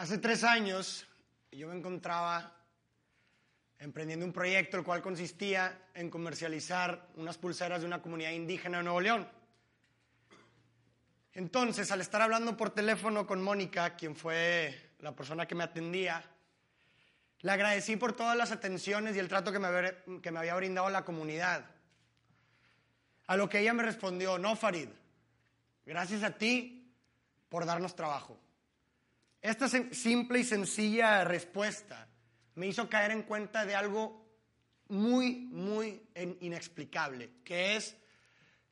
Hace tres años yo me encontraba emprendiendo un proyecto el cual consistía en comercializar unas pulseras de una comunidad indígena de Nuevo León. Entonces, al estar hablando por teléfono con Mónica, quien fue la persona que me atendía, le agradecí por todas las atenciones y el trato que me, había, que me había brindado la comunidad. A lo que ella me respondió, no, Farid, gracias a ti por darnos trabajo. Esta simple y sencilla respuesta me hizo caer en cuenta de algo muy, muy inexplicable, que es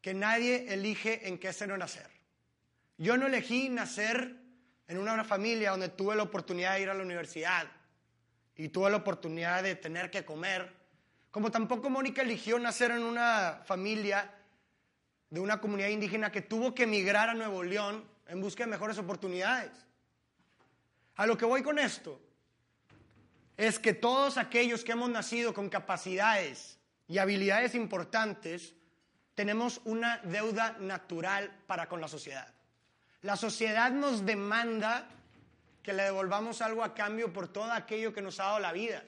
que nadie elige en qué ser o nacer. Yo no elegí nacer en una familia donde tuve la oportunidad de ir a la universidad y tuve la oportunidad de tener que comer, como tampoco Mónica eligió nacer en una familia de una comunidad indígena que tuvo que emigrar a Nuevo León en busca de mejores oportunidades. A lo que voy con esto es que todos aquellos que hemos nacido con capacidades y habilidades importantes, tenemos una deuda natural para con la sociedad. La sociedad nos demanda que le devolvamos algo a cambio por todo aquello que nos ha dado la vida.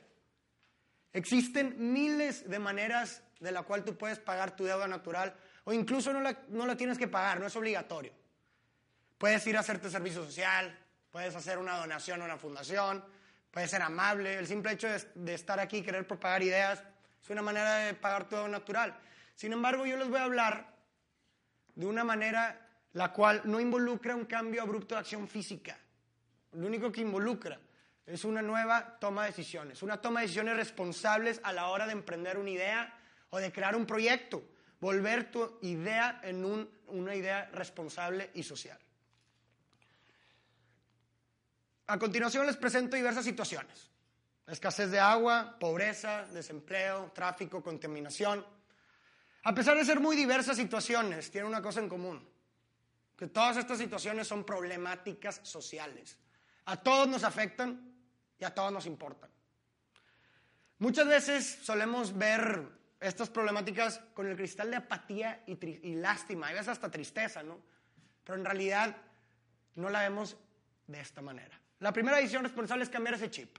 Existen miles de maneras de la cual tú puedes pagar tu deuda natural o incluso no la, no la tienes que pagar, no es obligatorio. Puedes ir a hacerte servicio social, puedes hacer una donación a una fundación, puedes ser amable. El simple hecho de, estar aquí y querer propagar ideas es una manera de pagar todo natural. Sin embargo, yo les voy a hablar de una manera la cual no involucra un cambio abrupto de acción física. Lo único que involucra es una nueva toma de decisiones, una toma de decisiones responsables a la hora de emprender una idea o de crear un proyecto, volver tu idea en una idea responsable y social. A continuación les presento diversas situaciones. Escasez de agua, pobreza, desempleo, tráfico, contaminación. A pesar de ser muy diversas situaciones, tienen una cosa en común, que todas estas situaciones son problemáticas sociales. A todos nos afectan y a todos nos importan. Muchas veces solemos ver estas problemáticas con el cristal de apatía y, lástima, y veces hasta tristeza, ¿no? Pero en realidad no la vemos de esta manera. La primera decisión responsable es cambiar ese chip.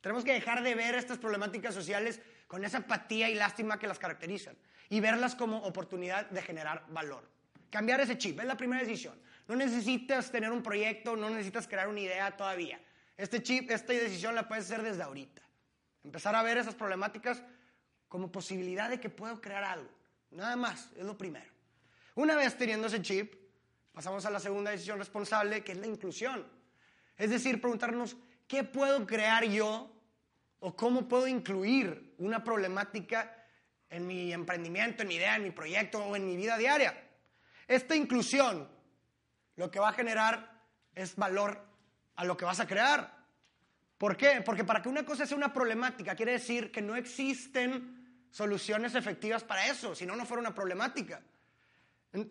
Tenemos que dejar de ver estas problemáticas sociales con esa apatía y lástima que las caracterizan y verlas como oportunidad de generar valor. Cambiar ese chip es la primera decisión. No necesitas tener un proyecto, no necesitas crear una idea todavía. Este chip, esta decisión la puedes hacer desde ahorita. Empezar a ver esas problemáticas como posibilidad de que puedo crear algo. Nada más, es lo primero. Una vez teniendo ese chip, pasamos a la segunda decisión responsable, que es la inclusión. Es decir, preguntarnos, ¿qué puedo crear yo o cómo puedo incluir una problemática en mi emprendimiento, en mi idea, en mi proyecto o en mi vida diaria? Esta inclusión lo que va a generar es valor a lo que vas a crear. ¿Por qué? Porque para que una cosa sea una problemática quiere decir que no existen soluciones efectivas para eso, si no, no fuera una problemática.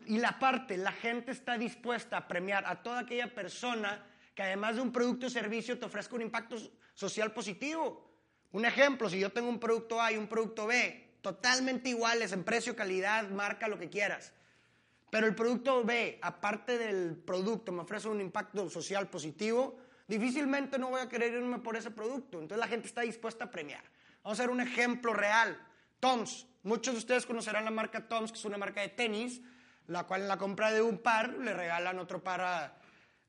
Y la parte, la gente está dispuesta a premiar a toda aquella persona que además de un producto o servicio te ofrezca un impacto social positivo. Un ejemplo, si yo tengo un producto A y un producto B, totalmente iguales en precio, calidad, marca, lo que quieras. Pero el producto B, aparte del producto, me ofrece un impacto social positivo, difícilmente no voy a querer irme por ese producto. Entonces la gente está dispuesta a premiar. Vamos a ver un ejemplo real. Toms. Muchos de ustedes conocerán la marca Toms, que es una marca de tenis, la cual en la compra de un par le regalan otro par a,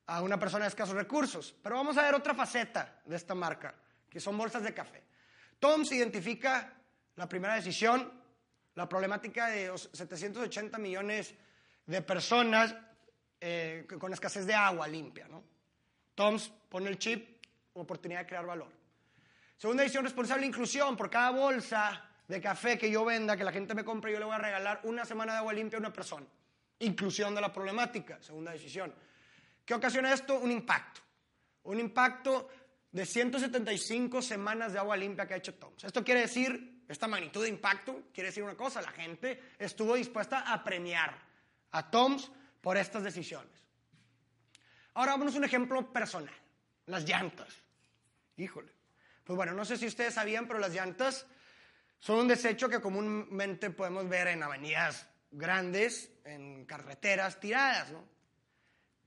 a una persona de escasos recursos. Pero vamos a ver otra faceta de esta marca, que son bolsas de café. Toms identifica la primera decisión, la problemática de los 780 millones de personas eh, con escasez de agua limpia. ¿no? Toms pone el chip, oportunidad de crear valor. Segunda decisión, responsable inclusión. Por cada bolsa de café que yo venda, que la gente me compre, yo le voy a regalar una semana de agua limpia a una persona. Inclusión de la problemática. Segunda decisión. ¿Qué ocasiona esto? Un impacto. Un impacto de 175 semanas de agua limpia que ha hecho Toms. Esto quiere decir, esta magnitud de impacto, quiere decir una cosa, la gente estuvo dispuesta a premiar a Toms por estas decisiones. Ahora vámonos a un ejemplo personal, las llantas. Híjole. Pues bueno, no sé si ustedes sabían, pero las llantas son un desecho que comúnmente podemos ver en avenidas grandes, en carreteras tiradas, ¿no?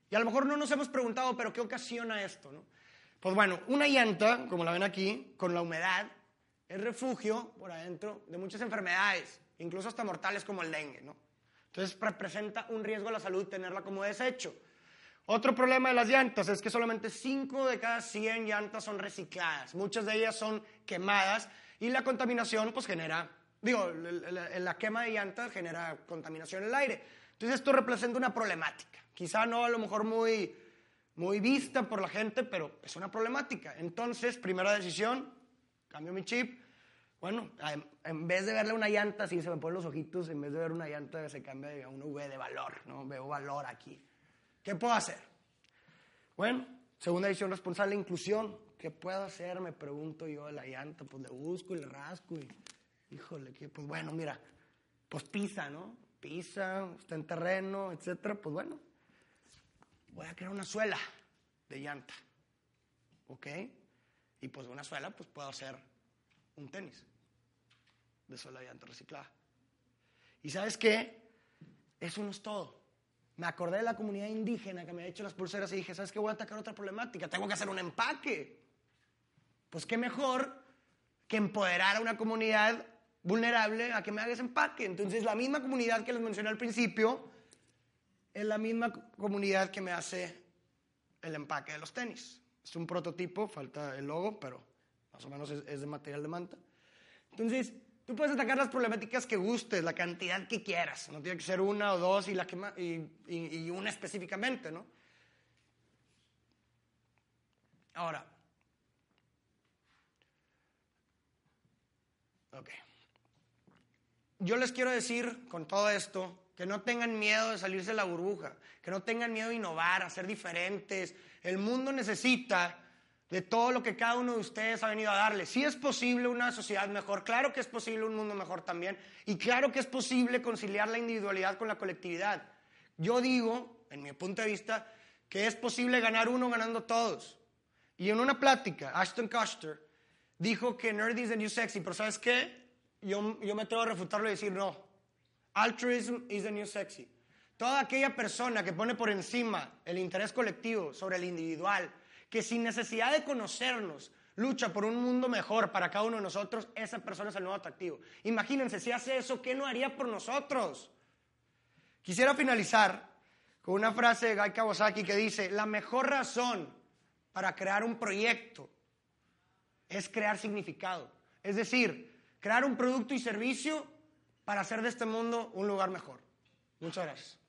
Y a lo mejor no nos hemos preguntado, pero ¿qué ocasiona esto? Pues bueno, una llanta, como la ven aquí, con la humedad, es refugio por adentro de muchas enfermedades, incluso hasta mortales como el dengue, ¿no? Entonces representa un riesgo a la salud tenerla como desecho. Otro problema de las llantas es que solamente 5 de cada 100 llantas son recicladas. Muchas de ellas son quemadas y la contaminación pues genera, digo, la, la quema de llantas genera contaminación en el aire. Entonces esto representa una problemática. Quizá no a lo mejor muy, muy vista por la gente, pero es una problemática. Entonces, primera decisión, cambio mi chip. Bueno, en vez de verle una llanta, así se me ponen los ojitos, en vez de ver una llanta se cambia a una V de valor, ¿no? Veo valor aquí. ¿Qué puedo hacer? Bueno, segunda decisión responsable, inclusión. ¿Qué puedo hacer? Me pregunto yo de la llanta, pues le busco y le rasco y, híjole, que, pues bueno, mira, pues pisa, ¿no? Pisa, está en terreno, etcétera, pues bueno, voy a crear una suela de llanta, ¿ok? Y pues una suela, pues puedo hacer un tenis de suela de llanta reciclada. ¿Y sabes qué? Eso no es todo. Me acordé de la comunidad indígena que me ha hecho las pulseras y dije, ¿sabes qué? Voy a atacar otra problemática. Tengo que hacer un empaque. Pues qué mejor que empoderar a una comunidad vulnerable a que me hagas empaque. Entonces, la misma comunidad que les mencioné al principio es la misma comunidad que me hace el empaque de los tenis. Es un prototipo, falta el logo, pero más o menos es, de material de manta. Entonces, tú puedes atacar las problemáticas que gustes, la cantidad que quieras. No tiene que ser una o dos y, la que, y, y una específicamente, ¿no? Ahora, ok. Yo les quiero decir con todo esto que no tengan miedo de salirse de la burbuja, que no tengan miedo de innovar, a ser diferentes. El mundo necesita de todo lo que cada uno de ustedes ha venido a darle. Sí es posible una sociedad mejor, claro que es posible un mundo mejor también, y claro que es posible conciliar la individualidad con la colectividad. Yo digo, en mi punto de vista, que es posible ganar uno ganando todos. Y en una plática, Ashton Kutcher dijo que nerd is the new sexy, pero ¿sabes qué? Yo, yo me atrevo a refutarlo y decir no. Altruism is the new sexy. Toda aquella persona que pone por encima el interés colectivo sobre el individual, que sin necesidad de conocernos lucha por un mundo mejor para cada uno de nosotros, esa persona es el nuevo atractivo. Imagínense, si hace eso, ¿qué no haría por nosotros? Quisiera finalizar con una frase de Guy Kawasaki que dice, la mejor razón para crear un proyecto es crear significado. Es decir, crear un producto y servicio para hacer de este mundo un lugar mejor. Muchas gracias.